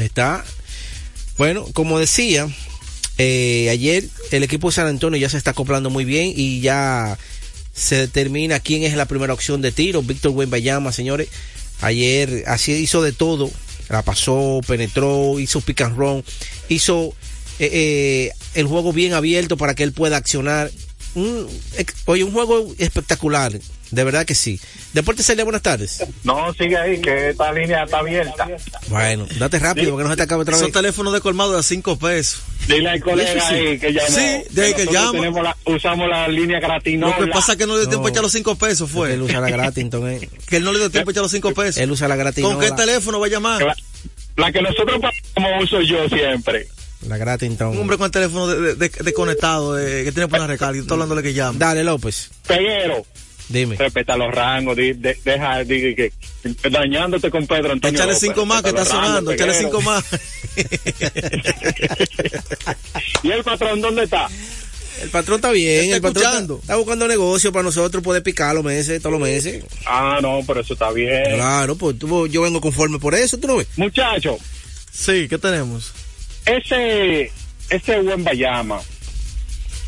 Está. Bueno, como decía, eh, ayer el equipo de San Antonio ya se está acoplando muy bien y ya se determina quién es la primera opción de tiro. Víctor Bayama, señores. Ayer así hizo de todo. La pasó, penetró, hizo pick and roll, hizo eh, eh, el juego bien abierto para que él pueda accionar. Oye, un juego espectacular. De verdad que sí. Deporte Celia, buenas tardes. No, sigue ahí, que esta línea está abierta. Bueno, date rápido, porque no se te acabe otra vez. Son teléfonos de colmado de 5 pesos. Dile al colega ahí que llamó. Sí, de que llama. usamos la línea gratis. Lo que pasa es que no le dio tiempo a echar los 5 pesos, fue. Él usa la gratis, entonces. que él no le dio tiempo a echar los 5 pesos. Él usa la gratis. ¿Con qué teléfono va a llamar? La, que nosotros como uso yo siempre. La gratis, entonces. Un hombre con el teléfono desconectado, de, de, que tiene por la recarga, y estoy hablándole que llama. Dale, López. Peguero. Dime. Respeta los rangos, deja, que, dañándote con Pedro Antonio. Échale cinco más que está sonando, échale cinco más. ¿Y el patrón dónde está? El patrón está bien, el patrón está, buscando negocio para nosotros poder picar los meses, todos los meses. Ah, no, pero eso está bien. Claro, pues yo vengo conforme por eso, tú no ves. Muchacho. Sí, ¿qué tenemos? Ese, ese buen Bayama,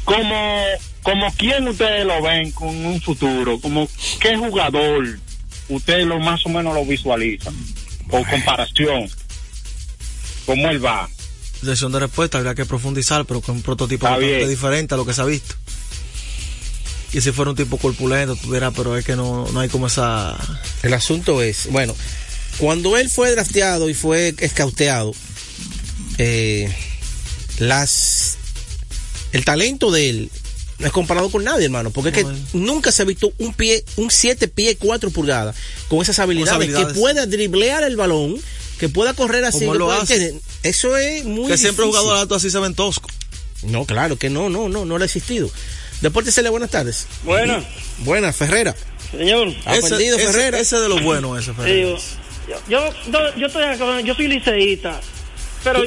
como como quién ustedes lo ven con un futuro, como qué jugador ustedes lo más o menos lo visualizan, por comparación, cómo él va. Sesión de respuesta, habría que profundizar, pero con un prototipo diferente a lo que se ha visto. Y si fuera un tipo corpulento, tuviera, pero es que no, no hay como esa. El asunto es, bueno, cuando él fue drafteado y fue escauteado, eh, las el talento de él no es comparado con nadie, hermano, porque es que nunca se ha visto un pie, un 7 pie 4 pulgadas con esas habilidades, que pueda driblear el balón, que pueda correr así. Lo hace? Eso es muy Que siempre jugador alto así se ven tosco. No, claro que no, no, no, no lo ha existido. Deporte Celia, buenas tardes. Buenas. Buenas, Ferrera. Señor. Aprendido, ese, Ferrera. Ese, de lo bueno, ese Ferrera. yo, yo, yo, estoy, yo soy liceísta pero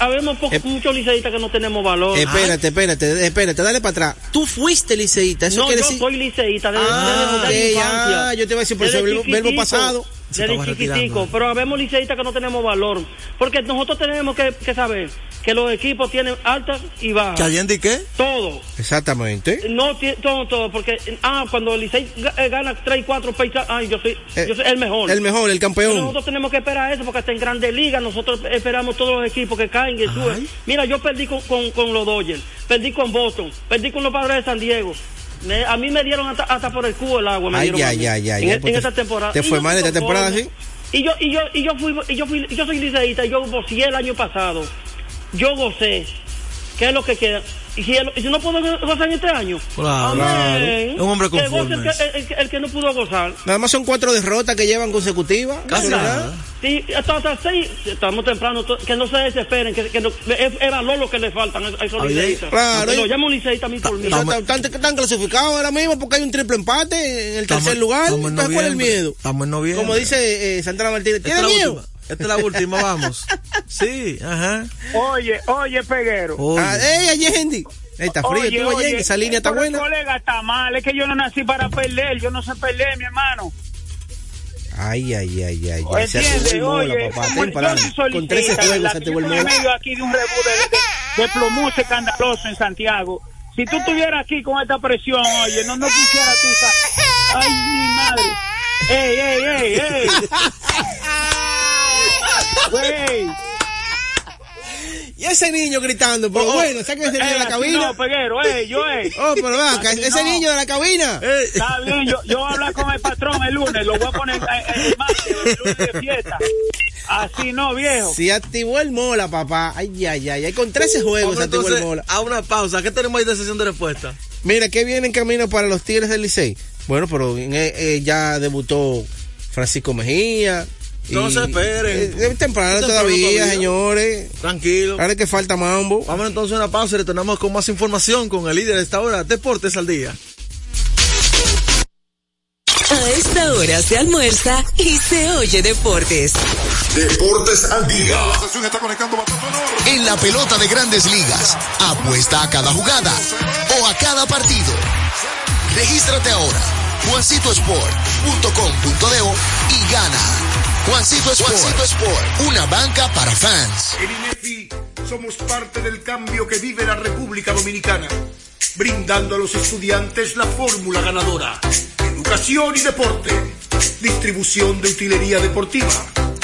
habemos eh, muchos liceístas que no tenemos valor. Espérate, espérate, espérate, dale para atrás. Tú fuiste liceísta, eso no, quiere yo decir... soy liceísta desde, ah, desde, ah, yo te iba a decir por el verbo pasado. Desde chiquitico, pero habemos liceístas que no tenemos valor. Porque nosotros tenemos que, que saber que los equipos tienen altas y bajas. ¿Que Allende qué? Todo. Exactamente. No, todo, todo, porque, ah, cuando el Licey eh, gana 3 y 4 pechas, ay, yo soy, eh, yo soy el mejor. El mejor, el campeón. nosotros tenemos que esperar eso, porque hasta en Grandes Ligas nosotros esperamos todos los equipos que caen y suben. Mira, yo perdí con, con, los Dodgers, perdí con Boston, perdí con los Padres de San Diego. A mí me dieron hasta, hasta por el cubo el agua. Me ay, dieron ya, ya, ya, en, pues esta temporada. ¿Te fue mal esta temporada, sí? Y yo, y yo, y yo fui, y yo fui, yo soy liceísta, yo vocié el año pasado yo gocé. ¿Qué es lo que queda? Y si, si no puedo gozar en este año, claro, Un hombre conforme. El que, el, el, que, no pudo gozar. Nada más son cuatro derrotas que llevan consecutivas. Casi nada. Sí, hasta, hasta seis, estamos temprano, que no se desesperen, que, que no, es, es, valor lo que le faltan a esos liceístas. Claro. Lo llamo liceísta a mí por mí. Están clasificados ahora mismo porque hay un triple empate en el tercer lugar. Entonces, ¿cuál es el miedo? Estamos en noviembre. Como dice eh, Santana Martínez, ¿tiene miedo? Esta es la última, vamos. Sí, ajá. Oye, oye, Peguero. Oye. Ah, ey, Allende. Está frío, oye, tú, oye, esa línea está buena. El colega está mal, es que yo no nací para perder, yo no sé perder, mi hermano. Ay, ay, ay, ay. Ya se Oye, mola, papá. Ten para Con 13 juegos se te vuelve en medio aquí de un rebú de, de, de escandaloso en Santiago. Si tú estuvieras aquí con esta presión, oye, no, no quisiera tú... Ay, mi madre. Ey, ey, ey, ey. Y ese niño gritando, pero oh, oh. bueno, saca ese niño de la eh, cabina. No, peguero, eh, yo, eh. Oh, pero va, ese niño de la cabina. Está bien, yo, yo voy a hablar con el patrón el lunes, lo voy a poner el martes, el lunes de fiesta. Así no, viejo. Si activó el mola, papá. Ay, ay, ay. Hay con 13 juegos se activó el mola. A una pausa. ¿Qué tenemos ahí de sesión de respuesta? Mira, ¿qué viene en camino para los Tigres del Licey? Bueno, pero eh, ya debutó Francisco Mejía. No se esperen. Es temprano, todavía, señores. Tranquilo. Ahora que falta mambo. Vamos entonces a una pausa y retornamos con más información con el líder de esta hora, Deportes al Día. A esta hora se almuerza y se oye deportes. Deportes al día. En la pelota de grandes ligas, apuesta a cada jugada o a cada partido. Regístrate ahora, juancitosport.com.de y gana Juancito Sport, una banca para fans. En INEFI somos parte del cambio que vive la República Dominicana, brindando a los estudiantes la fórmula ganadora. Educación y deporte, distribución de utilería deportiva,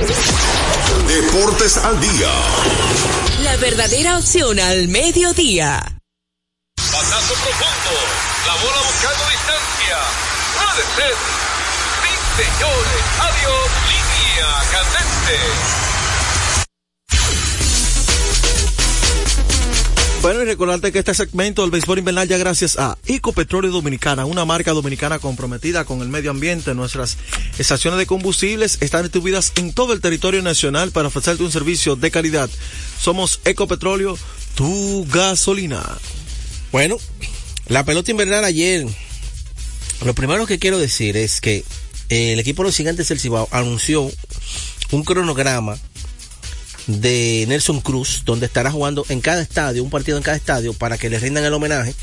Deportes al día. La verdadera opción al mediodía. Pasazo profundo. La bola buscando distancia puede ser. Sí, señores. Adiós, línea candente. Bueno, y recordarte que este segmento del béisbol invernal ya gracias a Ecopetróleo Dominicana, una marca dominicana comprometida con el medio ambiente. Nuestras estaciones de combustibles están distribuidas en todo el territorio nacional para ofrecerte un servicio de calidad. Somos Ecopetróleo, tu gasolina. Bueno, la pelota invernal ayer lo primero que quiero decir es que eh, el equipo de los gigantes del Cibao anunció un cronograma de Nelson Cruz, donde estará jugando en cada estadio, un partido en cada estadio, para que le rindan el homenaje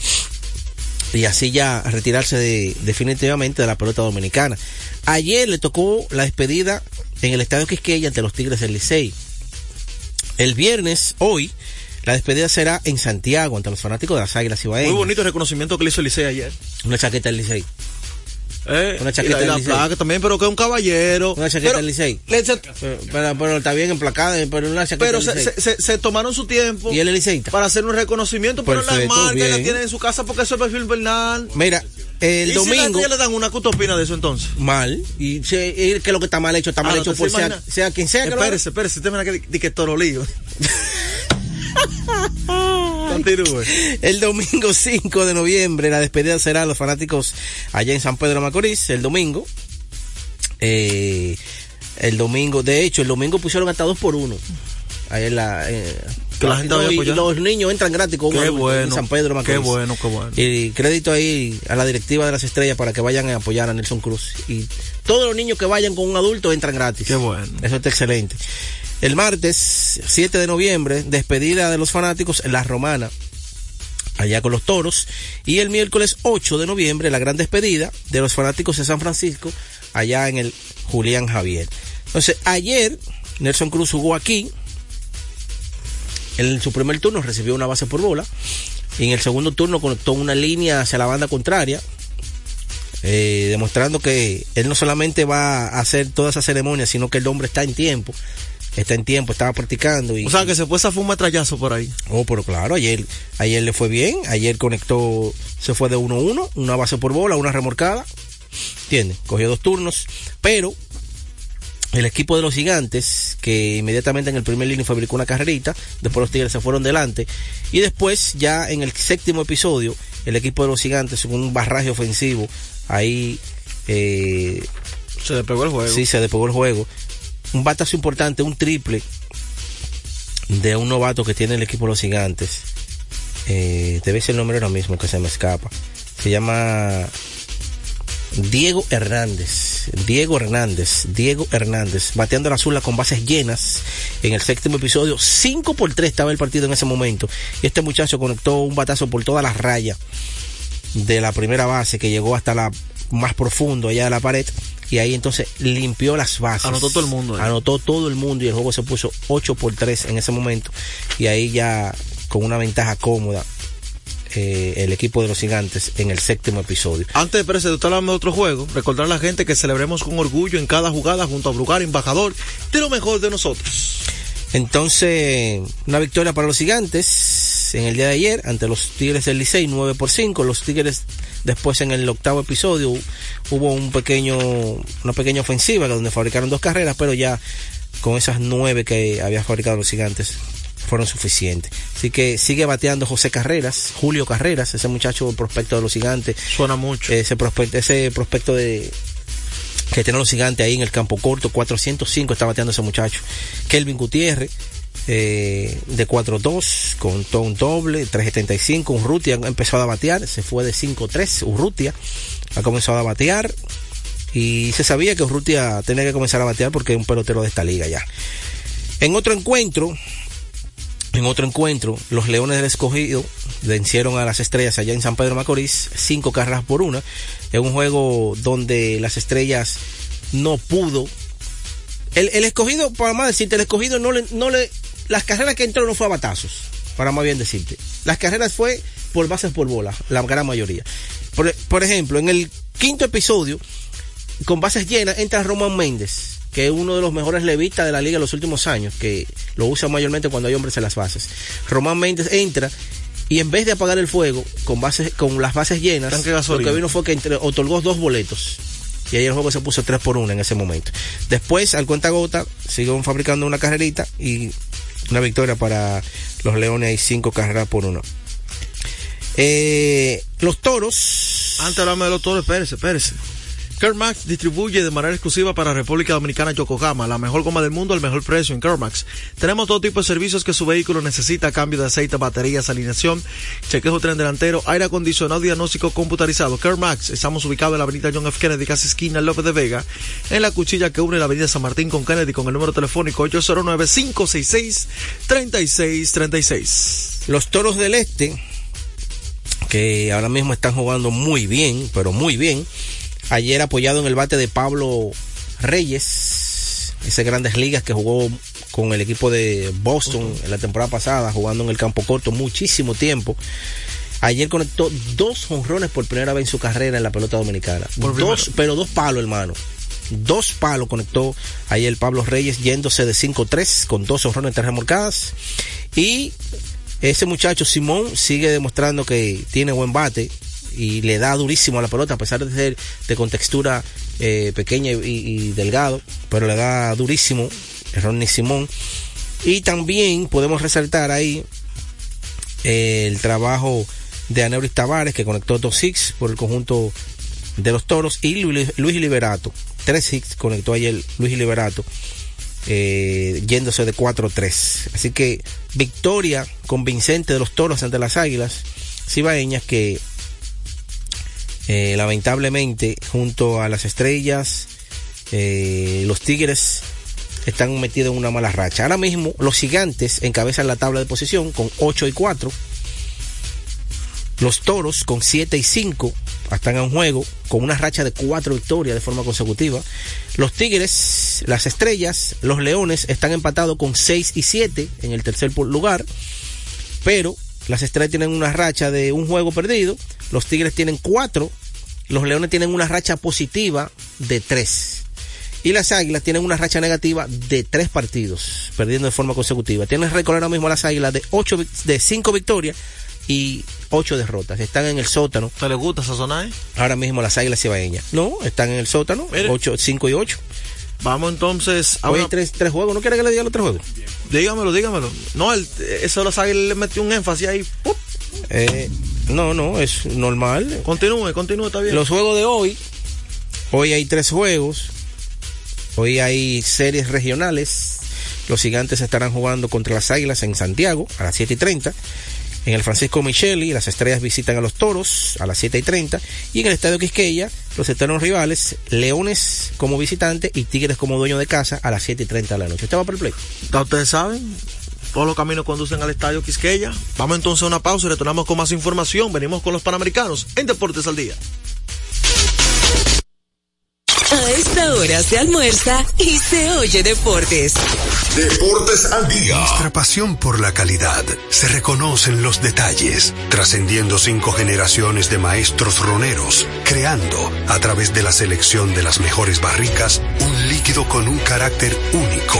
y así ya retirarse definitivamente de la pelota dominicana. Ayer le tocó la despedida en el estadio Quisqueya ante los Tigres del Licey. El viernes, hoy, la despedida será en Santiago ante los fanáticos de las Águilas Ibaeñas. Muy bonito el reconocimiento que le hizo el Licey ayer. Una chaqueta del Licey. Eh, una chaqueta y la, placa también, pero que es un caballero. Una chaqueta del Licey. Pero, pero, está bien emplacada, pero una chaqueta Pero se, se, se, tomaron su tiempo. ¿Y el? Para hacer un reconocimiento, pero la marca la tienen en su casa porque eso es perfil Bernal. Mira, el ¿Y domingo. Si le dan una, ¿qué de eso entonces? Mal. Y que lo que está mal hecho, está mal ah, hecho por sea, sea, quien sea. Espérese, espérese, usted me que, que, que toro lío. El domingo 5 de noviembre, la despedida será a los fanáticos allá en San Pedro Macorís, el domingo. Eh, el domingo, de hecho, el domingo pusieron hasta dos por uno. Ahí la, eh, la gente y, los niños entran gratis con qué bueno, en San Pedro Macorís. Qué bueno, qué bueno. Y crédito ahí a la directiva de las estrellas para que vayan a apoyar a Nelson Cruz. Y todos los niños que vayan con un adulto entran gratis. Qué bueno. Eso está excelente. El martes 7 de noviembre, despedida de los fanáticos en La Romana, allá con los toros. Y el miércoles 8 de noviembre, la gran despedida de los fanáticos de San Francisco, allá en el Julián Javier. Entonces, ayer Nelson Cruz jugó aquí. En su primer turno recibió una base por bola. Y en el segundo turno conectó una línea hacia la banda contraria. Eh, demostrando que él no solamente va a hacer toda esa ceremonia, sino que el hombre está en tiempo está en tiempo, estaba practicando. Y, o sea, que se fue a un metrallazo por ahí. Oh, pero claro, ayer, ayer le fue bien, ayer conectó, se fue de 1-1, una base por bola, una remorcada, ¿entiendes? Cogió dos turnos, pero el equipo de los gigantes, que inmediatamente en el primer línea fabricó una carrerita, después los tigres se fueron delante, y después ya en el séptimo episodio, el equipo de los gigantes con un barraje ofensivo, ahí... Eh, se despegó el juego. Sí, se despegó el juego un batazo importante, un triple de un novato que tiene el equipo los gigantes. Eh, debe ser el nombre ahora mismo que se me escapa. Se llama Diego Hernández. Diego Hernández. Diego Hernández. Bateando la azul con bases llenas. En el séptimo episodio, 5 por 3 estaba el partido en ese momento. Y este muchacho conectó un batazo por todas las rayas de la primera base que llegó hasta la más profundo allá de la pared y ahí entonces limpió las bases. Anotó todo el mundo. Anotó todo el mundo y el juego se puso 8 por 3 en ese momento y ahí ya con una ventaja cómoda eh, el equipo de los gigantes en el séptimo episodio. Antes de presentar de otro juego, recordar a la gente que celebremos con orgullo en cada jugada junto a Brugar, embajador de lo mejor de nosotros. Entonces, una victoria para los gigantes en el día de ayer ante los Tigres del Licey, 9 por 5. Los Tigres después en el octavo episodio hubo un pequeño, una pequeña ofensiva donde fabricaron dos carreras, pero ya con esas nueve que había fabricado los gigantes fueron suficientes. Así que sigue bateando José Carreras, Julio Carreras, ese muchacho prospecto de los gigantes. Suena mucho. Ese prospecto, ese prospecto de que tiene los gigantes ahí en el campo corto, 405 está bateando ese muchacho. Kelvin Gutiérrez, eh, de 4-2, con todo un doble, 375. Urrutia ha empezado a batear, se fue de 5-3. Urrutia ha comenzado a batear. Y se sabía que Urrutia tenía que comenzar a batear porque es un pelotero de esta liga ya. En otro encuentro, en otro encuentro, los Leones del Escogido vencieron a las Estrellas allá en San Pedro Macorís, cinco carreras por una, en un juego donde las Estrellas no pudo. El, el Escogido, para más decirte, el Escogido no le, no le, las carreras que entró no fue a batazos, para más bien decirte. Las carreras fue por bases por bola, la gran mayoría. Por, por ejemplo, en el quinto episodio, con bases llenas, entra Román Méndez que es uno de los mejores levistas de la liga en los últimos años, que lo usa mayormente cuando hay hombres en las bases. Román Méndez entra y en vez de apagar el fuego con bases, con las bases llenas, lo que vino fue que entre, otorgó dos boletos. Y ahí el juego se puso 3 por 1 en ese momento. Después, al cuenta gota, siguieron fabricando una carrerita y una victoria para los Leones y cinco carreras por uno. Eh, los toros. Antes hablamos de los toros, espérese, espérese. Kermax distribuye de manera exclusiva para República Dominicana Yokohama, la mejor goma del mundo al mejor precio en Kermax. Tenemos todo tipo de servicios que su vehículo necesita, cambio de aceite, baterías, alineación, chequeo tren delantero, aire acondicionado, diagnóstico computarizado. Kermax, estamos ubicados en la avenida John F. Kennedy, casi esquina López de Vega, en la cuchilla que une la avenida San Martín con Kennedy con el número telefónico 809-566-3636. Los toros del este, que ahora mismo están jugando muy bien, pero muy bien ayer apoyado en el bate de Pablo Reyes, ese Grandes Ligas que jugó con el equipo de Boston en la temporada pasada, jugando en el campo corto muchísimo tiempo. Ayer conectó dos honrones por primera vez en su carrera en la pelota dominicana. dos, pero dos palos, hermano. Dos palos conectó ayer Pablo Reyes yéndose de 5-3 con dos honrones, tres remolcadas. Y ese muchacho Simón sigue demostrando que tiene buen bate y le da durísimo a la pelota, a pesar de ser de contextura eh, pequeña y, delgado, pero le da durísimo Ronnie Simón. Y también podemos resaltar ahí eh, el trabajo de Aneuris Tavares, que conectó dos six por el conjunto de los toros, y Luis, Liberato, tres six conectó ayer Luis Liberato. Eh, yéndose de 4-3. Así que victoria convincente de los toros ante las águilas cibaeñas que eh, lamentablemente, junto a las estrellas, eh, los Tigres están metidos en una mala racha. Ahora mismo, los gigantes encabezan la tabla de posición con 8 y 4. Los toros con 7 y 5 están en juego con una racha de 4 victorias de forma consecutiva. Los Tigres, las estrellas, los leones están empatados con 6 y 7 en el tercer lugar. Pero las estrellas tienen una racha de un juego perdido. Los Tigres tienen cuatro. Los Leones tienen una racha positiva de tres. Y las Águilas tienen una racha negativa de tres partidos, perdiendo de forma consecutiva. Tienen récord ahora mismo las Águilas de ocho, de cinco victorias y ocho derrotas. Están en el sótano. ¿Te les gusta esa zona? Ahora mismo las Águilas cibaeñas. No, están en el sótano, ocho, cinco y ocho. Vamos entonces a Hoy hay tres, tres, juegos. ¿No quiere que le diga los tres juegos? Dígamelo, dígamelo. No, el, eso los águilas le metió un énfasis ahí. Eh, no, no, es normal. Continúe, continúe, está bien. Los juegos de hoy. Hoy hay tres juegos. Hoy hay series regionales. Los gigantes estarán jugando contra las águilas en Santiago a las 7 y 30. En el Francisco Micheli, las estrellas visitan a los toros a las 7 y 30. Y en el Estadio Quisqueya, los eternos rivales, Leones como visitante y Tigres como dueño de casa a las 7 y 30 de la noche. ¿Usted va por el play? Ustedes saben, todos los caminos conducen al Estadio Quisqueya. Vamos entonces a una pausa y retornamos con más información. Venimos con los Panamericanos en Deportes al Día. A esta hora se almuerza y se oye deportes. Deportes al día. Nuestra pasión por la calidad se reconoce en los detalles, trascendiendo cinco generaciones de maestros roneros, creando, a través de la selección de las mejores barricas, un líquido con un carácter único,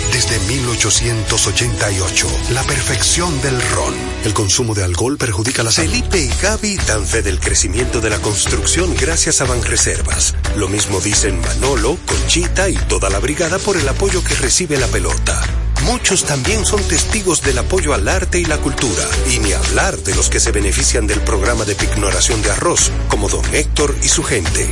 desde 1888, la perfección del ron. El consumo de alcohol perjudica la salud. Felipe y Gaby dan fe del crecimiento de la construcción gracias a Banreservas. Lo mismo dicen Manolo, Conchita y toda la brigada por el apoyo que recibe la pelota. Muchos también son testigos del apoyo al arte y la cultura, y ni hablar de los que se benefician del programa de pignoración de arroz, como don Héctor y su gente.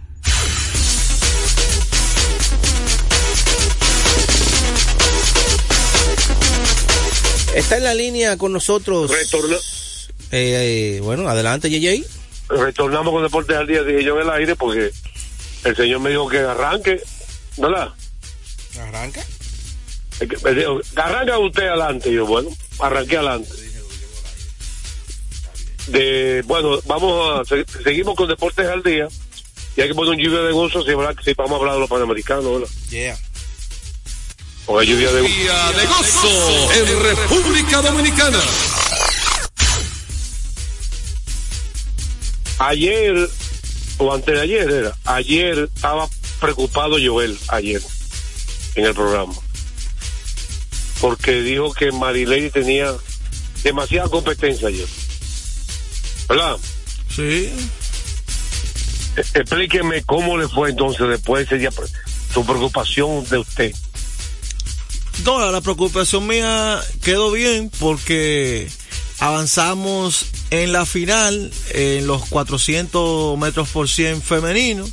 Está en la línea con nosotros. Retorna- Eh, eh, bueno, adelante, JJ. retornamos con Deportes al Día, dije yo en el aire, porque el señor me dijo que arranque, ¿verdad? Arranca. Dijo, arranca usted adelante. Y yo, bueno, arranqué adelante. De, bueno, vamos a, se- seguimos con Deportes al Día. Y hay que poner un lluvia de gozo si, ¿verdad? si vamos a hablar de los panamericanos, ¿verdad? Yeah. Hay lluvia de Día de gozo en República Dominicana. Ayer, o antes de ayer era, ayer estaba preocupado Joel, ayer, en el programa. Porque dijo que Marilady tenía demasiada competencia ayer. ¿Verdad? Sí. E- Explíqueme cómo le fue entonces después de ese día, su preocupación de usted. No, la preocupación mía quedó bien porque avanzamos en la final en los 400 metros por 100 femenino.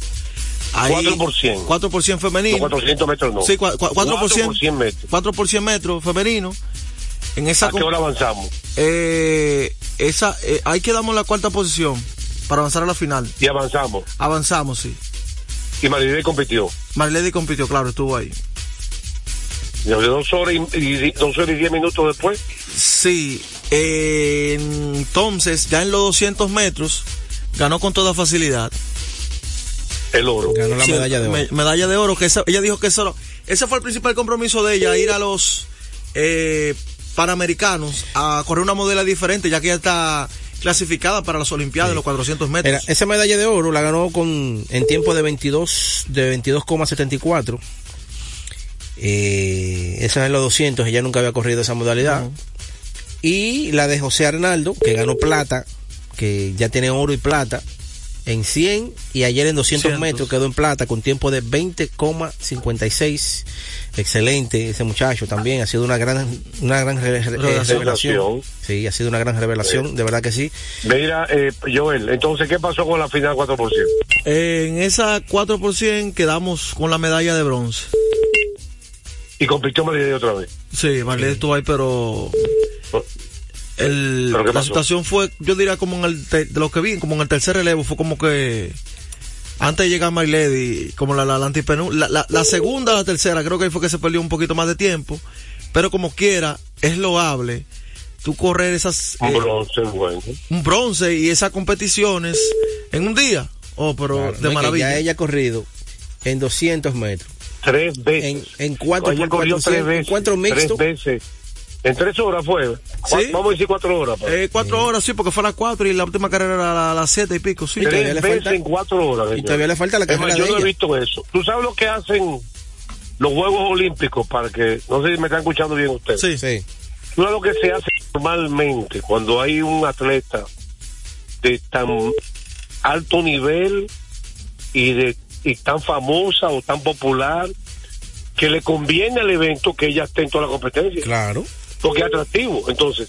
Ahí, 4 por 100. 4 por 100 femenino. No, 400 metros no. Sí, 4 por 4 100, por 100 metros. 4 por 100 metros femenino. En esa ¿A qué hora avanzamos? eh, esa, eh, ahí quedamos en la cuarta posición para avanzar a la final. Y avanzamos. Avanzamos, sí. Y Marilady compitió. Marilady compitió, claro, estuvo ahí. De dos horas y, y- dos horas y diez minutos después. Sí, eh, entonces ya en los 200 metros ganó con toda facilidad. El oro. Ganó la Sí, medalla de oro. me- medalla de oro, que esa- ella dijo que eso, ese fue el principal compromiso de ella, ir a los eh, Panamericanos a correr una modela diferente, ya que ella está clasificada para las Olimpiadas de los 400 metros. Era, esa medalla de oro la ganó con en tiempo de 22 de 22,74. Eh, esa es en los 200, ella nunca había corrido esa modalidad. Y la de José Arnaldo, que ganó plata, que ya tiene oro y plata en 100 y ayer en 200 Cientos. metros quedó en plata con tiempo de 20,56. Excelente ese muchacho también, ha sido una gran una gran re- re- Revelación. revelación. Sí, ha sido una gran revelación, de verdad que sí. Mira, eh, Joel, entonces, ¿qué pasó con la final 4%? En esa 4% quedamos con la medalla de bronce. Y compitió Marilady otra vez. Sí, Marlene estuvo ahí, pero el, ¿Pero la pasó? situación fue, yo diría como en el, te- de lo que vi, como en el tercer relevo, fue como que antes de llegar My Lady, como la, la, la, la, la, la segunda, la tercera, creo que ahí fue que se perdió un poquito más de tiempo, pero como quiera, es loable tú correr esas, Un eh, bronce, bueno. un bronce y esas competiciones en un día. Oh, pero Claro, de no, y que maravilla. Ya ella ha corrido en 200 metros. Tres veces. En, en cuatro por corrió 400, tres en veces. cuatro mixtos. Tres veces. En tres horas fue. Sí. Vamos a decir cuatro horas. pues. Eh, cuatro horas, sí, porque fue a las cuatro y la última carrera era a las siete y pico, sí. tres veces falta- en cuatro horas. Y todavía le falta la Es más, carrera yo de no he visto eso. ¿Tú sabes lo que hacen los Juegos Olímpicos? Para que, no sé si me están escuchando bien ustedes. Sí. Sí. ¿Tú sabes lo que se hace normalmente cuando hay un atleta de tan alto nivel y de y tan famosa o tan popular que le conviene al evento que ella esté en toda la competencia? Claro. porque es atractivo. Entonces,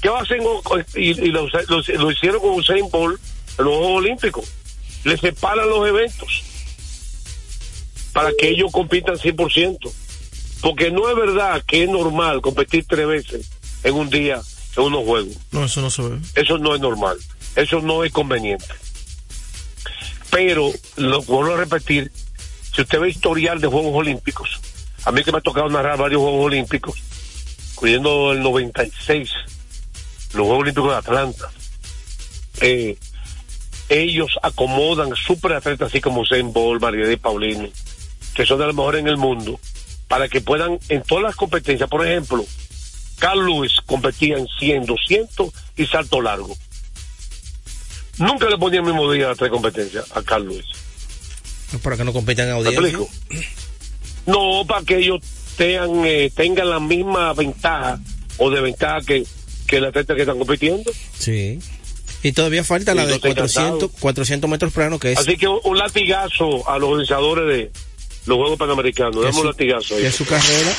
¿qué hacen? con- Y, y lo, lo- lo hicieron con Usain Bolt en los Juegos Olímpicos. Le separan los eventos para que ellos compitan 100%. Porque no es verdad que es normal competir tres veces en un día en unos juegos. No, eso no se ve. Eso no es normal. Eso no es conveniente. Pero, lo vuelvo a repetir, si usted ve historial de Juegos Olímpicos, a mí que me ha tocado narrar varios Juegos Olímpicos, incluyendo el 96, los Juegos Olímpicos de Atlanta, eh, ellos acomodan super atletas así como Zen Bolt, María de Paulino, que son de los mejores en el mundo, para que puedan en todas las competencias, por ejemplo, Carl Lewis competía en 100, 200 y salto largo. Nunca le ponía el mismo día a las tres competencias a Carl Lewis. Para que no compitan en ¿Me audiencia. explico? No, para que ellos tengan, eh, tengan la misma ventaja o desventaja que, que el atleta que están compitiendo. Sí. Y todavía falta la de Entonces, 400, encantado. 400 metros plano, que es, Así que un, un latigazo a los organizadores de los Juegos Panamericanos. es un latigazo ahí. que es su carrera.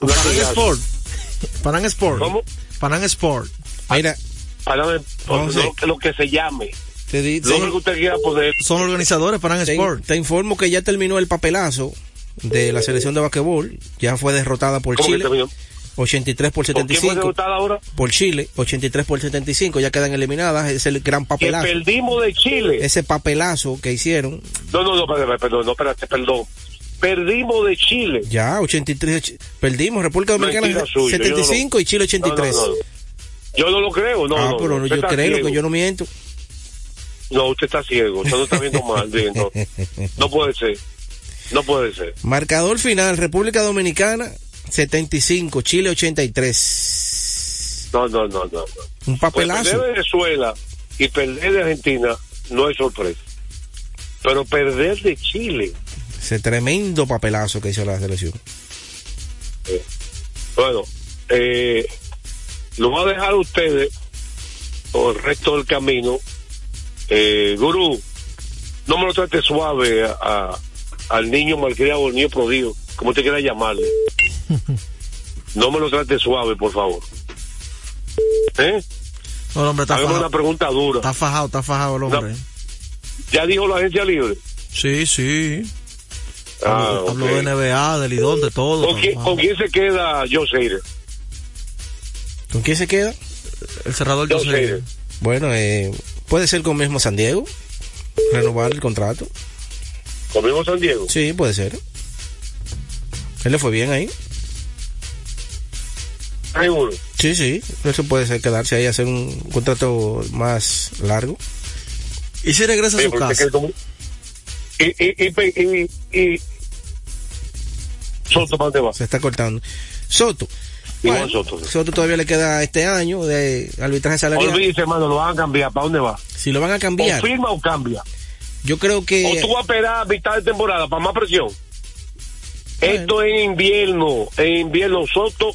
Latigazo. Sport. Panam Sport. ¿Cómo? Panam Sport. Mira, Panam- No sé. lo, lo que se llame. te, di- Lo que usted quiera poner. Son organizadores Panam Sport. te informo que ya terminó el papelazo de la selección de basquetbol. Ya fue derrotada por ¿Cómo que Chile. terminó? 83 por ¿Por quién fue 75. derrotada ahora? Por Chile, 83 por 75. Ya quedan eliminadas. Es el gran Que papelazo. perdimos de Chile. Ese papelazo que hicieron. No, no, no, perdón, perdón, no, espérate, perdón. Perdimos de Chile. Ya, 83. ch- Perdimos. República Dominicana Mentira suya, yo 75 y Chile 83. No, no, no. Yo no lo creo, no. ah, no, pero no, yo creo ciego. que yo no miento. No, usted está ciego, usted no está viendo mal, bien, no. No puede ser. No puede ser. Marcador final, República Dominicana 75, Chile 83. No, no, no, no. no. Un Pues papelazo. perder de Venezuela y perder de Argentina no es sorpresa. Pero perder de Chile, Ese tremendo papelazo que hizo la selección. bueno, eh, lo voy a dejar a ustedes por el resto del camino. Eh, Gurú, no me lo trate suave a, a- al niño malcriado, al niño prodigio, como usted quiera llamarle. No me lo trate suave, por favor. ¿Eh? No, hombre está Hagamos una fajado. pregunta dura. Está fajado, está fajado el hombre. ¿Ya dijo la agencia libre? Sí, sí. Ah, Habló ok. de NBA, de Lidón, de todo. ¿Con quién, con quién se queda Joe Seider? ¿Con quién se queda? El cerrador José. Seider. Bueno, eh, puede ser con mismo San Diego. Renovar el contrato. ¿Con mismo San Diego? Sí, puede ser. Él le fue bien ahí. Seguro. Sí, sí. Eso puede ser quedarse ahí, hacer un contrato más largo. Y si regresa a su casa. Y, y, y, y, y- Soto, ¿para dónde va? Se está cortando. Soto. Bueno, Soto. Soto todavía le queda este año de arbitraje salarial. Olvídese, hermano, lo van a cambiar. ¿Para dónde va? Si lo van a cambiar, O firma o cambia. yo creo O que tú vas a esperar a mitad de temporada para más presión. Esto es invierno. En invierno, Soto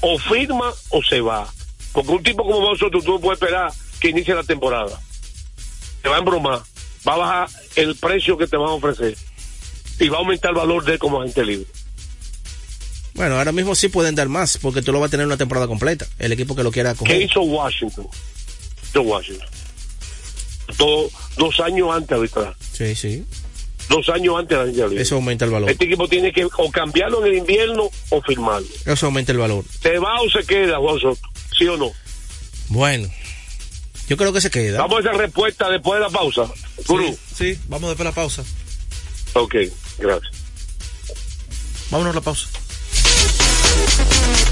o firma o se va. Porque un tipo como vos, Soto, tú no puedes esperar que inicie la temporada. Te va a embromar. Va a bajar el precio que te van a ofrecer. Y va a aumentar el valor de él como agente libre. Bueno, ahora mismo sí pueden dar más porque tú lo vas a tener una temporada completa. El equipo que lo quiera ¿Qué coger. hizo Washington? De Washington. Todo, dos años antes de arbitrar. Sí, sí. Dos años antes de la. Eso aumenta el valor. Este equipo tiene que o cambiarlo en el invierno o firmarlo. Eso aumenta el valor. ¿Se va o se queda, Juan Soto? ¿Sí o no? Bueno, yo creo que se queda. Vamos a esa respuesta después de la pausa. Gurú. Sí, sí, vamos después de la pausa. Ok, gracias. Vámonos a la pausa. Thank you.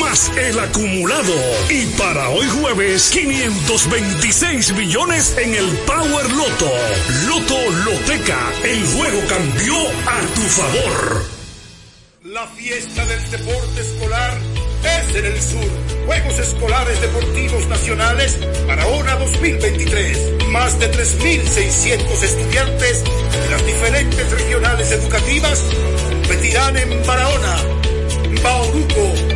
más el acumulado. Y para hoy jueves, 526 millones en el Power Loto. Loto Loteca, el juego cambió a tu favor. La fiesta del deporte escolar es en el sur. Juegos Escolares Deportivos Nacionales Barahona 2023. Más de 3.600 estudiantes de las diferentes regionales educativas competirán en Barahona. Bauruco,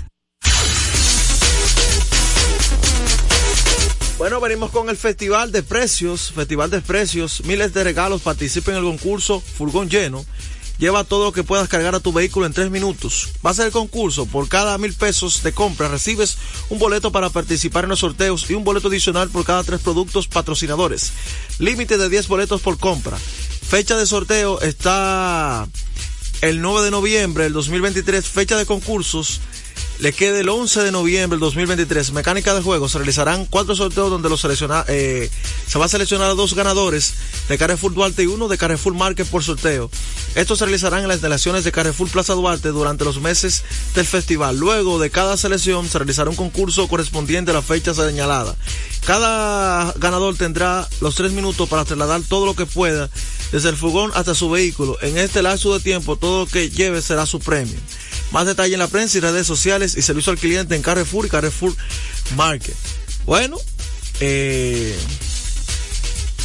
Bueno, venimos con el Festival de Precios, Festival de Precios, miles de regalos, participa en el concurso, furgón lleno, lleva todo lo que puedas cargar a tu vehículo en tres minutos. Va a ser el concurso, por cada mil pesos de compra recibes un boleto para participar en los sorteos y un boleto adicional por cada tres productos patrocinadores. Límite de 10 boletos por compra. Fecha de sorteo está el 9 de noviembre del 2023, fecha de concursos le quede el 11 de noviembre del 2023. Mecánica de juego. Se realizarán cuatro sorteos donde eh, se va a seleccionar a dos ganadores de Carrefour Duarte y uno de Carrefour Market por sorteo. Estos se realizarán en las instalaciones de Carrefour Plaza Duarte durante los meses del festival. Luego de cada selección se realizará un concurso correspondiente a la fecha señalada. Cada ganador tendrá los tres minutos para trasladar todo lo que pueda desde el fugón hasta su vehículo. En este lapso de tiempo todo lo que lleve será su premio. Más detalle en la prensa y redes sociales y servicio al cliente en Carrefour y Carrefour Market. Bueno, eh,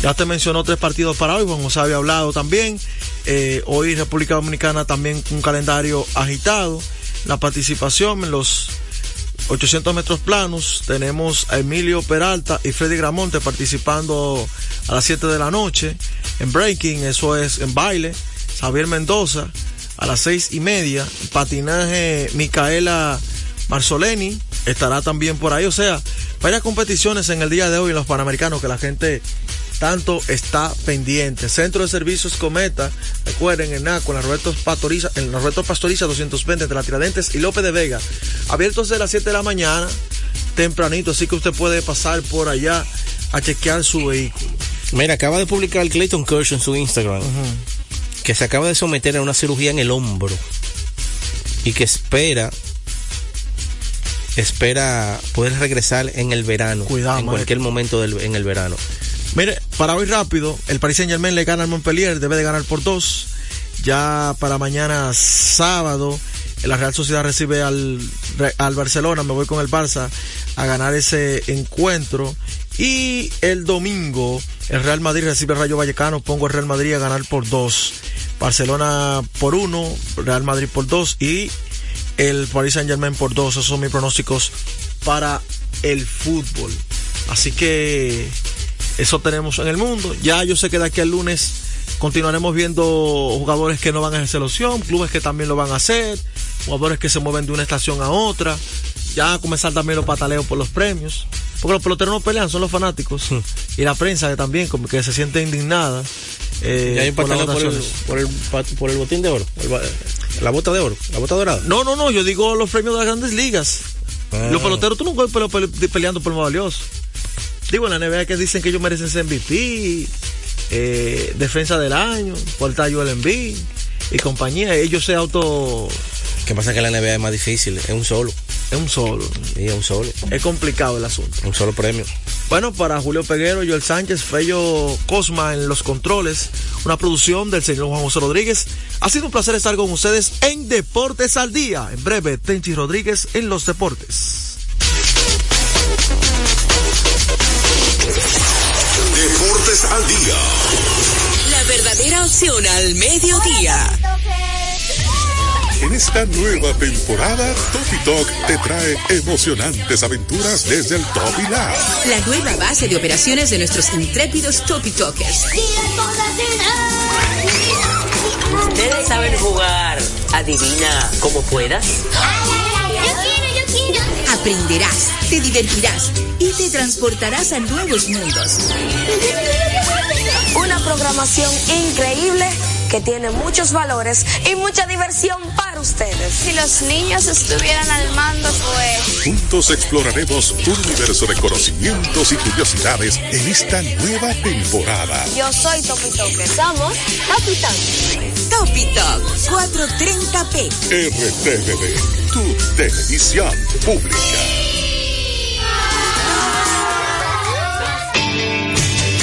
ya te mencionó tres partidos para hoy, Juan José había hablado también. Eh, hoy República Dominicana también un calendario agitado. La participación en los 800 metros planos. Tenemos a Emilio Peralta y Freddy Gramonte participando a las 7 de la noche. En breaking, eso es en baile. Xavier Mendoza a las seis y media. Patinaje Micaela Marzoleni estará también por ahí. O sea, varias competiciones en el día de hoy en los Panamericanos que la gente tanto está pendiente. Centro de Servicios Cometa, recuerden, en NACO, en la Roberto Pastoriza, en la Roberto Pastoriza 220 entre la Tiradentes y López de Vega. Abiertos de las 7 de la mañana, tempranito, así que usted puede pasar por allá a chequear su vehículo. Mira, acaba de publicar Clayton Kershaw en su Instagram que se acaba de someter a una cirugía en el hombro y que espera espera poder regresar en el verano, Cuidado, en cualquier momento del, en el verano. Mire, para hoy rápido, el Paris Saint Germain le gana al Montpellier, debe de ganar por dos. Ya para mañana sábado, la Real Sociedad recibe al, al Barcelona, me voy con el Barça a ganar ese encuentro. Y el domingo, el Real Madrid recibe al Rayo Vallecano, pongo el Real Madrid a ganar por dos. Barcelona por uno, Real Madrid por dos y el Paris Saint Germain por dos. Esos son mis pronósticos para el fútbol. Así que eso tenemos en el mundo. Ya yo sé que de aquí al lunes continuaremos viendo jugadores que no van a ejercer opción, clubes que también lo van a hacer, jugadores que se mueven de una estación a otra. Ya a comenzar también los pataleos por los premios. Porque los peloteros no pelean, son los fanáticos. y la prensa que también como que se siente indignada. Eh, ¿Y hay un por por el, por, el, por el botín de oro, el la bota de oro, la bota dorada. No, no, no, yo digo los premios de las grandes ligas. Ah. Los peloteros, tú nunca ves pele- pele- peleando por lo más valioso. Digo, en la NBA que dicen que ellos merecen ser MVP, eh, defensa del año, por el Embiid y compañía. Ellos se auto... Que pasa que la NBA es más difícil, es un solo. Es un solo. Sí, es un solo. Es complicado el asunto. Un solo premio. Bueno, para Julio Peguero, Joel Sánchez, Fello Cosma en los controles, una producción del señor Juan José Rodríguez. Ha sido un placer estar con ustedes en Deportes al Día. En breve, Tenchi Rodríguez en los deportes. Deportes al día. La verdadera opción al mediodía. En esta nueva temporada, Topi Talk te trae emocionantes aventuras desde el Topi Lab. La nueva base de operaciones de nuestros intrépidos Topi Talkers. Ustedes saben jugar. Adivina cómo puedas. Aprenderás, te divertirás y te transportarás a nuevos mundos. Una programación increíble que tiene muchos valores y mucha diversión para ustedes. Si los niños estuvieran al mando, pues... Juntos exploraremos un universo de conocimientos y curiosidades en esta nueva temporada. Yo soy Topi Toker. Somos Topi Topi Top 430p. RTVD, tu televisión pública.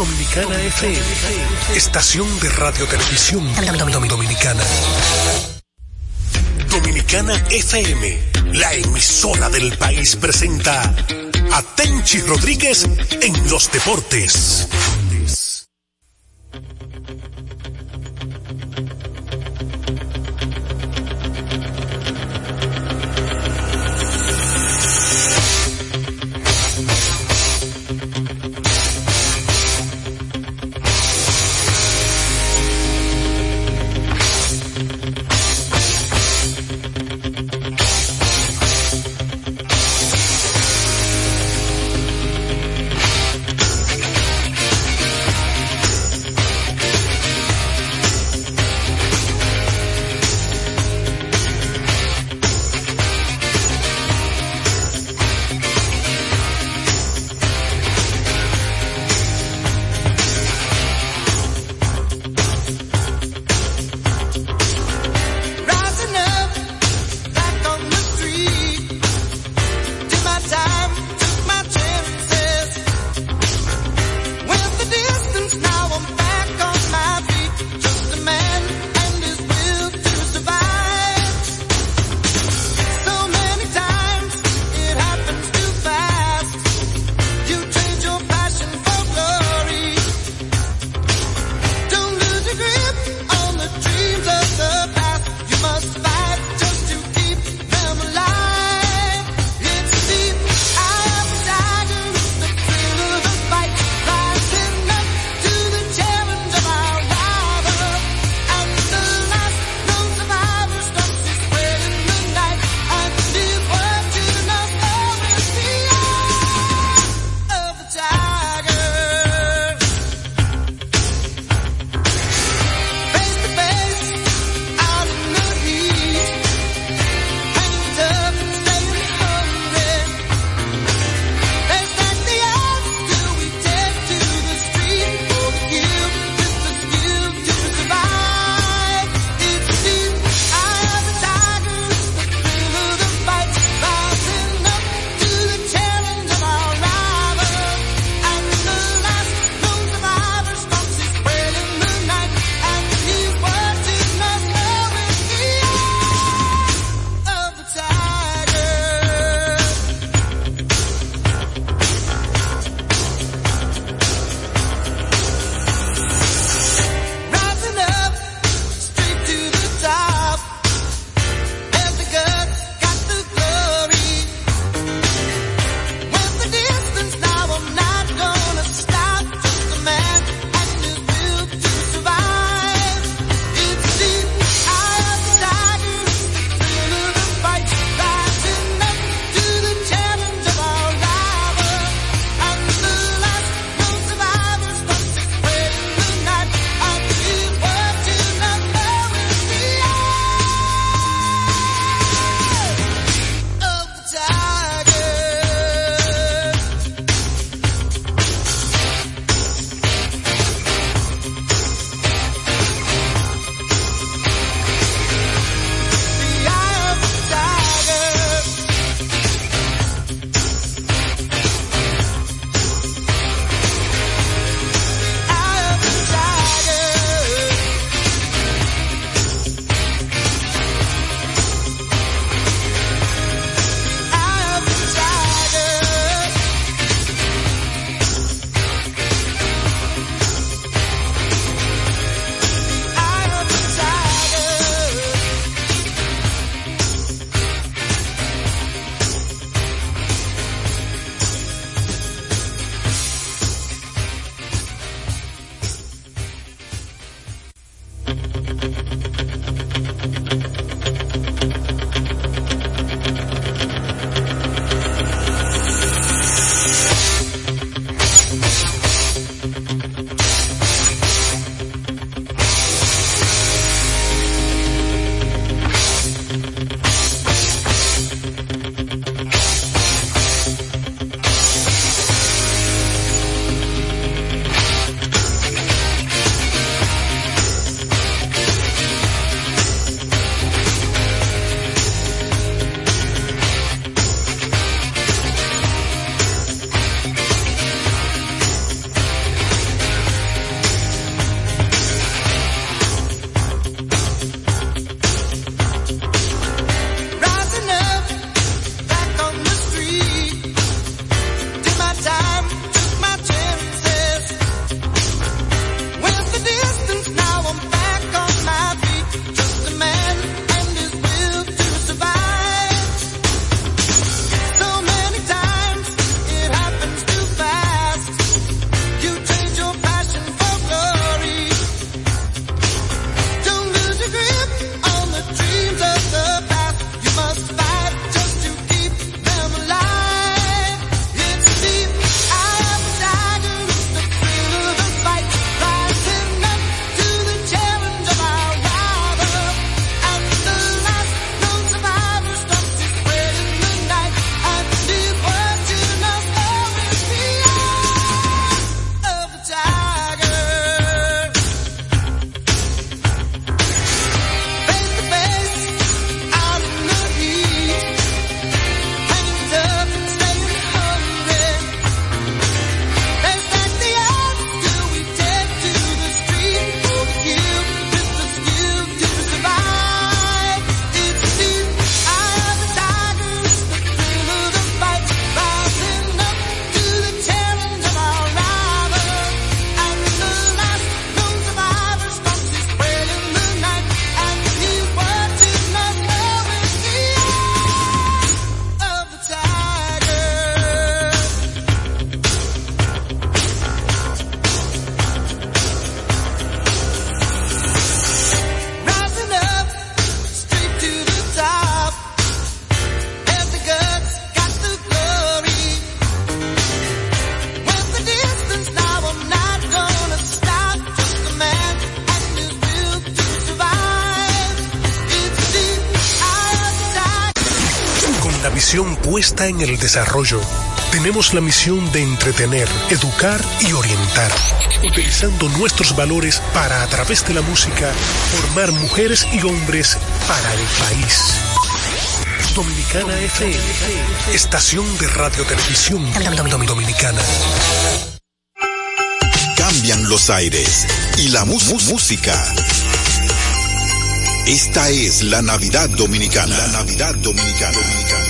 Dominicana FM, estación de radio televisión dominicana. Dominicana FM, la emisora del país presenta a Tenchi Rodríguez en los deportes. En el Desarrollo tenemos la misión de entretener, educar y orientar, utilizando nuestros valores para, a través de la música, formar mujeres y hombres para el país. Dominicana FM, estación de radio televisión dominicana. Cambian los aires y la música. Esta es la Navidad Dominicana. La Navidad Dominicana.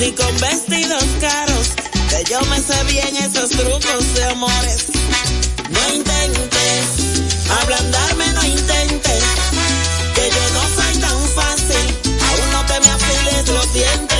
ni con vestidos caros, que yo me sé bien esos trucos de amores. No intentes ablandarme, no intentes, que yo no soy tan fácil, aún no te me afiles los dientes.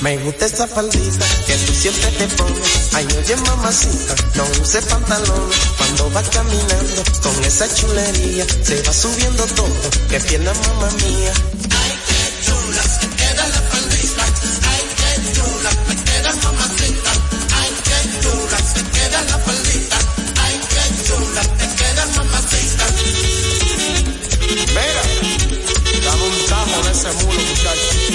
Me gusta esa faldita que tú siempre te pones. Ay, oye, mamacita, no use pantalón. Cuando va caminando con esa chulería, se va subiendo todo. Que pierna, mamá mía. Ay, qué chula, se queda la faldita. Ay, qué chula, me queda mamacita. Ay, qué chula, se queda la faldita. Ay, qué chula, te queda mamacita. Mira, dame un tajo de ese mulo, muchacho.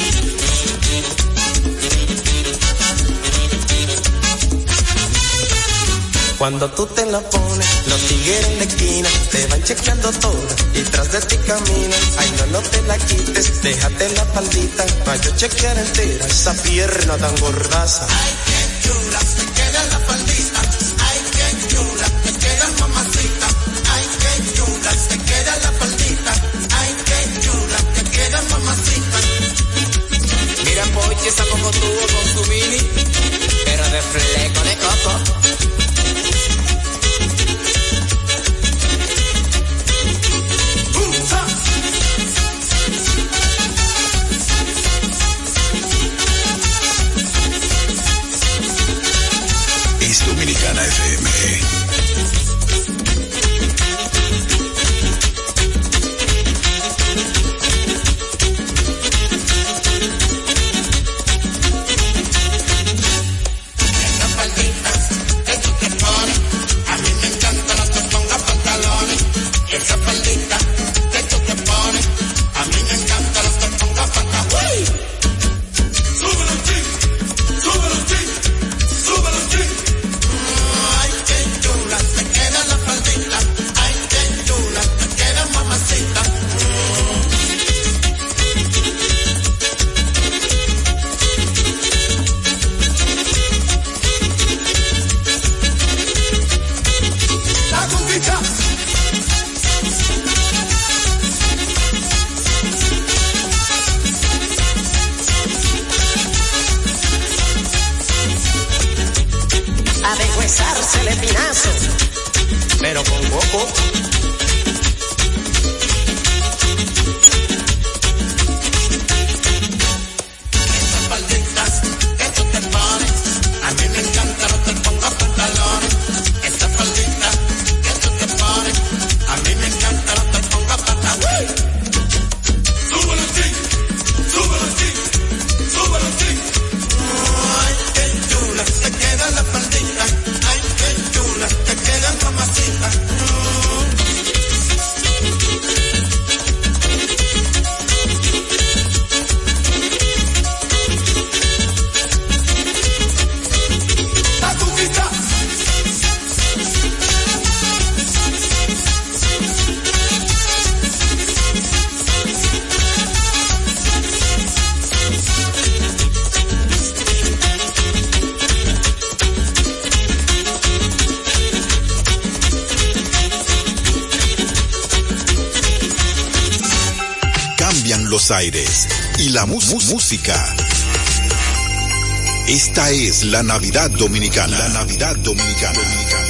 Cuando tú te la pones, los tigres en la esquina te van chequeando todo y tras de ti caminan. Ay, no, no te la quites, déjate la faldita para yo chequear entera esa pierna tan gordaza. Ay, qué chula, se queda la faldita. Ay, qué chula, te queda mamacita. Ay, qué chula, se queda la faldita. Ay, qué chula, te queda mamacita. Mira, Pochi, esa coco tuvo con su mini, pero de fleco de coco. Pero la música. Esta es la Navidad Dominicana. La Navidad Dominicana.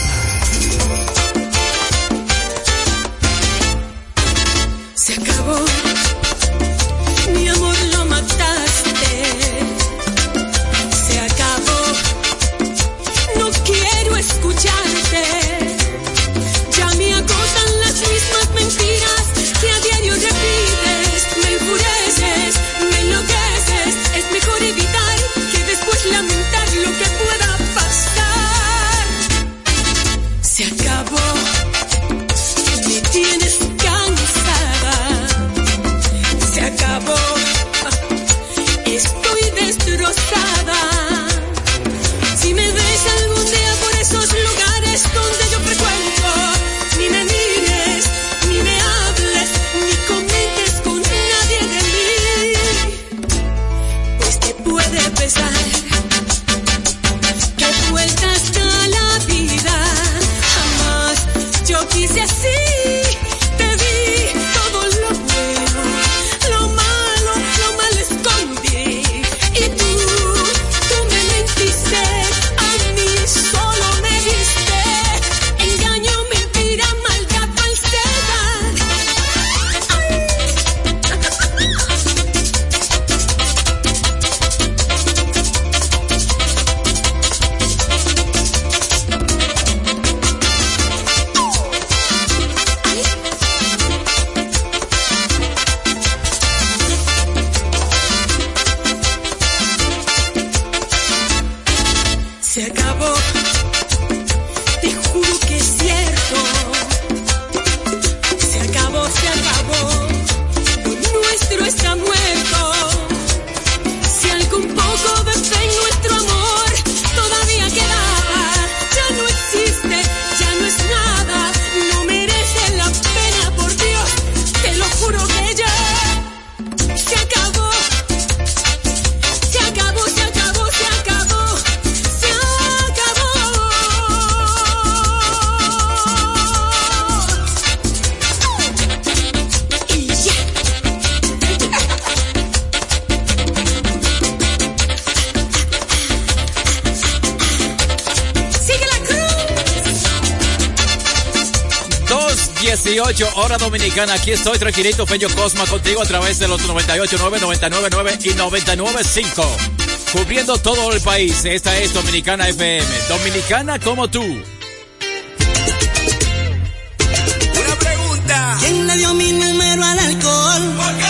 Dominicana. Aquí estoy tranquilito, Peño Cosma, contigo a través de los 98.9, 99.9 y 99.5. Cubriendo todo el país. Esta es Dominicana FM. Dominicana como tú. Una pregunta. ¿Quién le dio mi número al alcohol?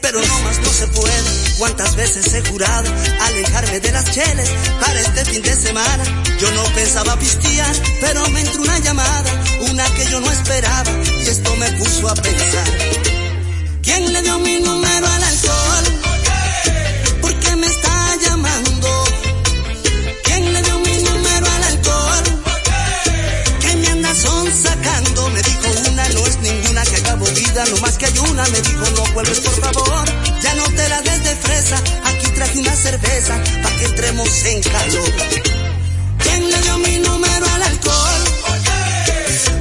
Pero no más no se puede. Cuántas veces he jurado alejarme de las cheles para este fin de semana. Yo no pensaba pistear, pero me entró una llamada, una que yo no esperaba, y esto me puso a pensar. ¿Quién le dio mi número al alcohol? Vida, no más que hay una. Me dijo no vuelves por favor, ya no te la des de fresa. Aquí traje una cerveza pa' que entremos en calor. ¿Quién le dio mi número al alcohol?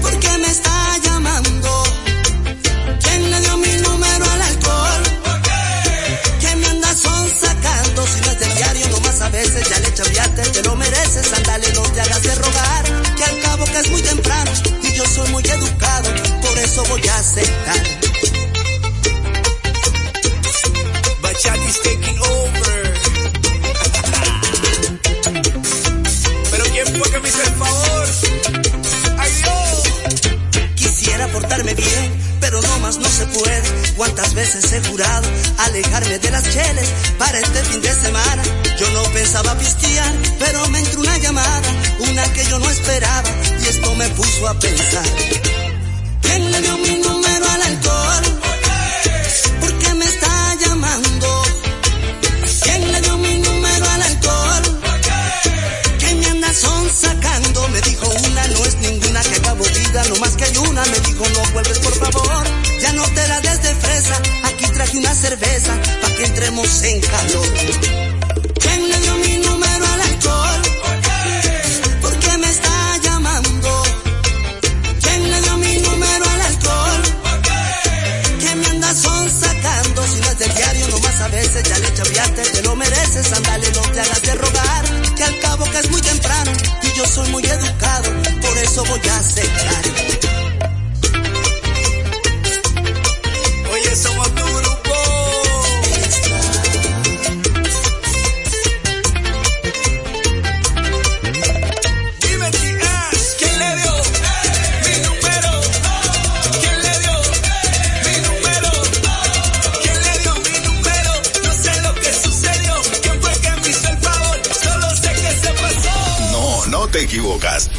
¿Por qué me está llamando? ¿Quién le dio mi número al alcohol? ¿Qué me anda son sacando? Si no es del diario, nomás a veces ya le chaviaste, te lo mereces, andale, no te hagas de rogar. Que al cabo que es muy temprano y yo soy muy educado, voy a aceptar. Bachati's taking over. Pero ¿quién fue que me hizo el favor? ¡Ay Dios! Quisiera portarme bien, pero no más no se puede. Cuántas veces he jurado alejarme de las cheles para este fin de semana. Yo no pensaba pistear, pero me entró una llamada, una que yo no esperaba, y esto me puso a pensar. ¿Quién le dio mi número al alcohol? ¿Por qué me está llamando? ¿Quién le dio mi número al alcohol? ¿Qué me anda son sacando? Me dijo una, no es ninguna que acabo vida, no más que hay una. Me dijo no vuelves por favor, ya no te la des de fresa. Aquí traje una cerveza pa' que entremos en calor. Eso voy a aceptar.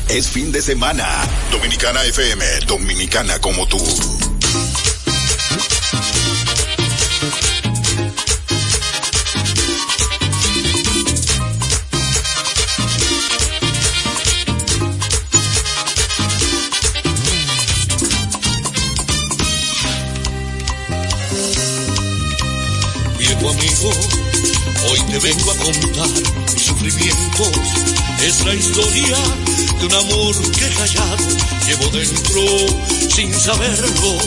Es fin de semana. Dominicana FM, Dominicana como tú. Un amor que callado llevo dentro sin saberlo.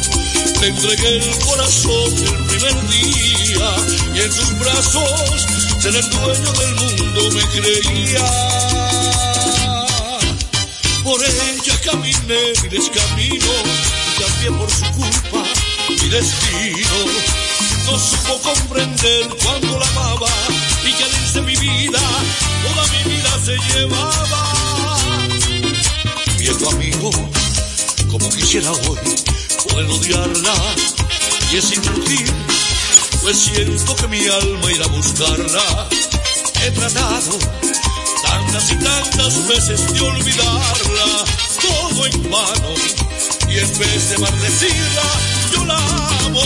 Te entregué el corazón el primer día y en tus brazos ser el dueño del mundo me creía. Por ella caminé mi descamino y cambié por su culpa mi destino. No supo comprender quisiera hoy puedo odiarla y es inútil, pues siento que mi alma irá a buscarla. He tratado tantas y tantas veces de olvidarla, todo en vano, y en vez de maldecirla, yo la amo.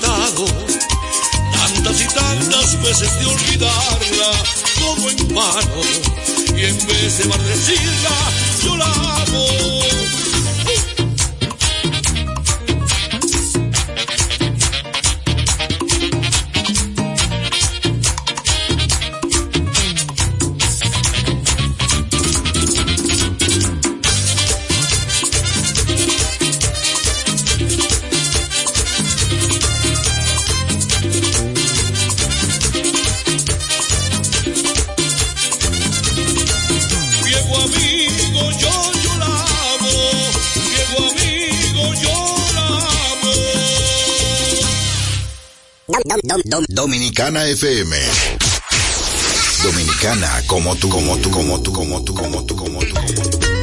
tantas y tantas veces de olvidarla, todo en vano, y en vez de maldecir Dominicana FM. Dominicana como tú, como tú, como tú, como tú, como tú, como tú. Como tú.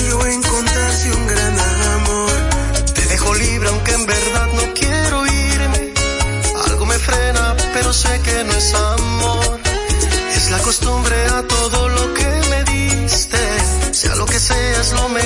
vacío encontrarse un gran amor. Te dejo libre aunque en verdad no quiero irme. Algo me frena, pero sé que no es amor. Es la costumbre a todo lo que me diste. Sea lo que sea, es lo mejor.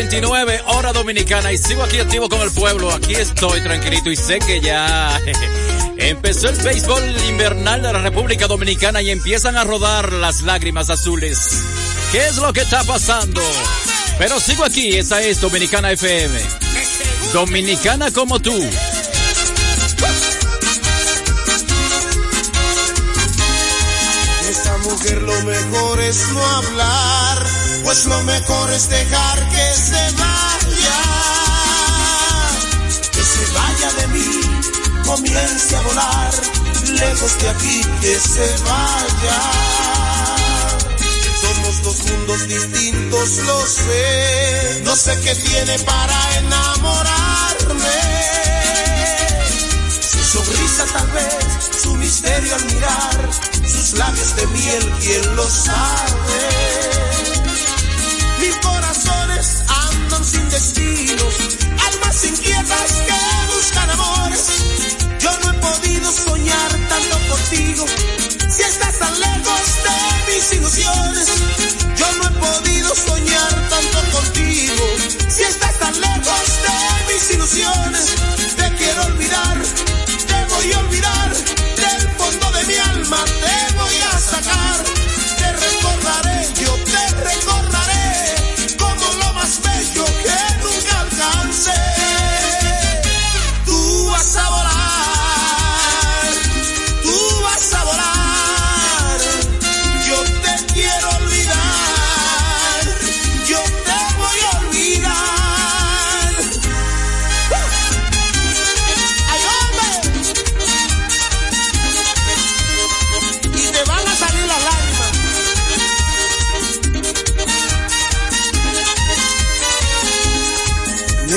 229 hora dominicana y sigo aquí activo con el pueblo. Aquí estoy tranquilito y sé que ya empezó el béisbol invernal de la República Dominicana y empiezan a rodar las lágrimas azules. ¿Qué es lo que está pasando? Pero sigo aquí, esa es Dominicana FM. Dominicana como tú. Esta mujer lo mejor es no hablar, pues lo mejor es dejar que se vaya. Que se vaya de mí, comience a volar, lejos de aquí, que se vaya. Somos dos mundos distintos, lo sé. No sé qué tiene para enamorarme. Su sonrisa tal vez, su misterio al mirar, sus labios de miel, quién lo sabe. Mil corazones andan sin destinos, almas inquietas que buscan amores. Yo no he podido soñar tanto contigo, si estás tan lejos de mis ilusiones.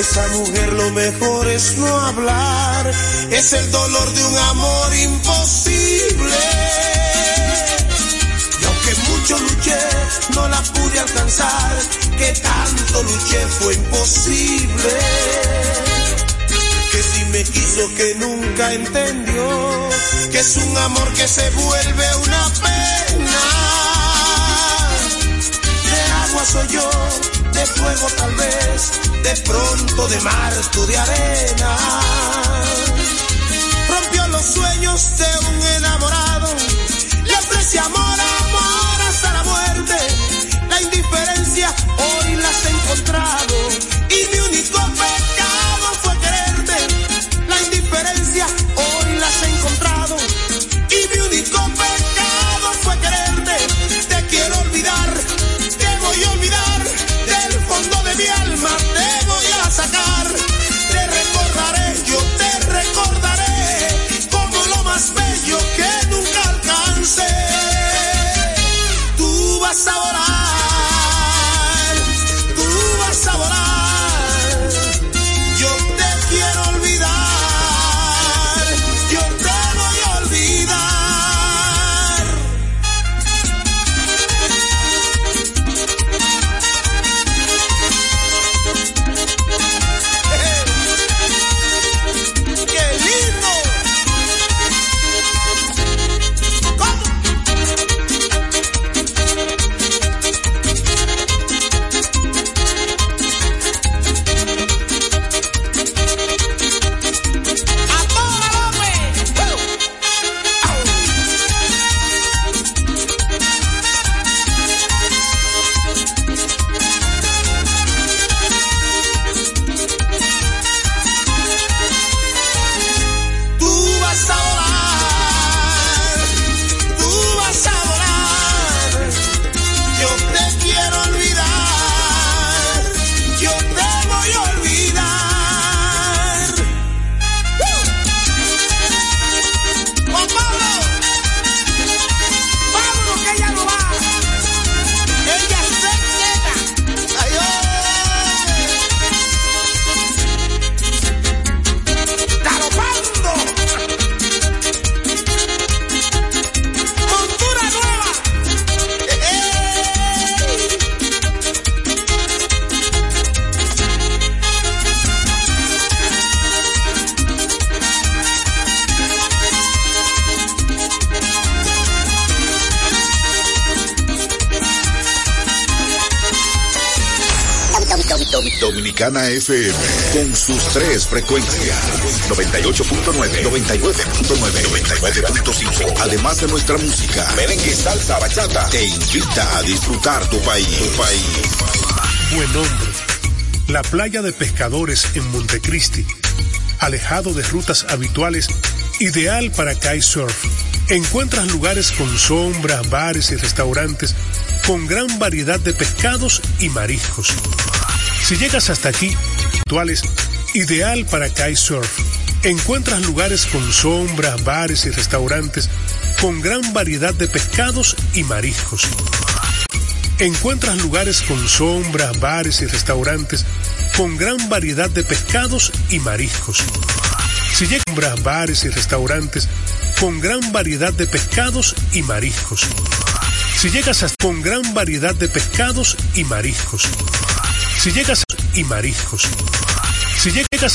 Esa mujer lo mejor es no hablar, es el dolor de un amor imposible. Y aunque mucho luché, no la pude alcanzar, que tanto luché fue imposible. Que si me quiso que nunca entendió, que es un amor que se vuelve una pena. De agua soy yo, de fuego tal vez, de pronto de mar tú de arena. Rompió los sueños de un enamorado, le ofrece amor, amor hasta la muerte. La indiferencia hoy las he encontrado sus tres frecuencias, 98.9, 99.9, 99.5, además de nuestra música, merengue, salsa, bachata, te invita a disfrutar tu país, tu país. Buen nombre. La playa de pescadores en Montecristi, alejado de rutas habituales, ideal para kitesurf. Encuentras lugares con sombras, bares y restaurantes con gran variedad de pescados y mariscos. Si llegas hasta aquí, actuales, ideal para kitesurf. Encuentras lugares con sombras, bares y restaurantes con gran variedad de pescados y mariscos. Encuentras lugares con sombras, bares y restaurantes con gran variedad de pescados y mariscos. Si llegas bares y restaurantes con gran variedad de pescados y mariscos. Si llegas hasta con gran variedad de pescados y mariscos. Si llegas y mariscos. Si llegas a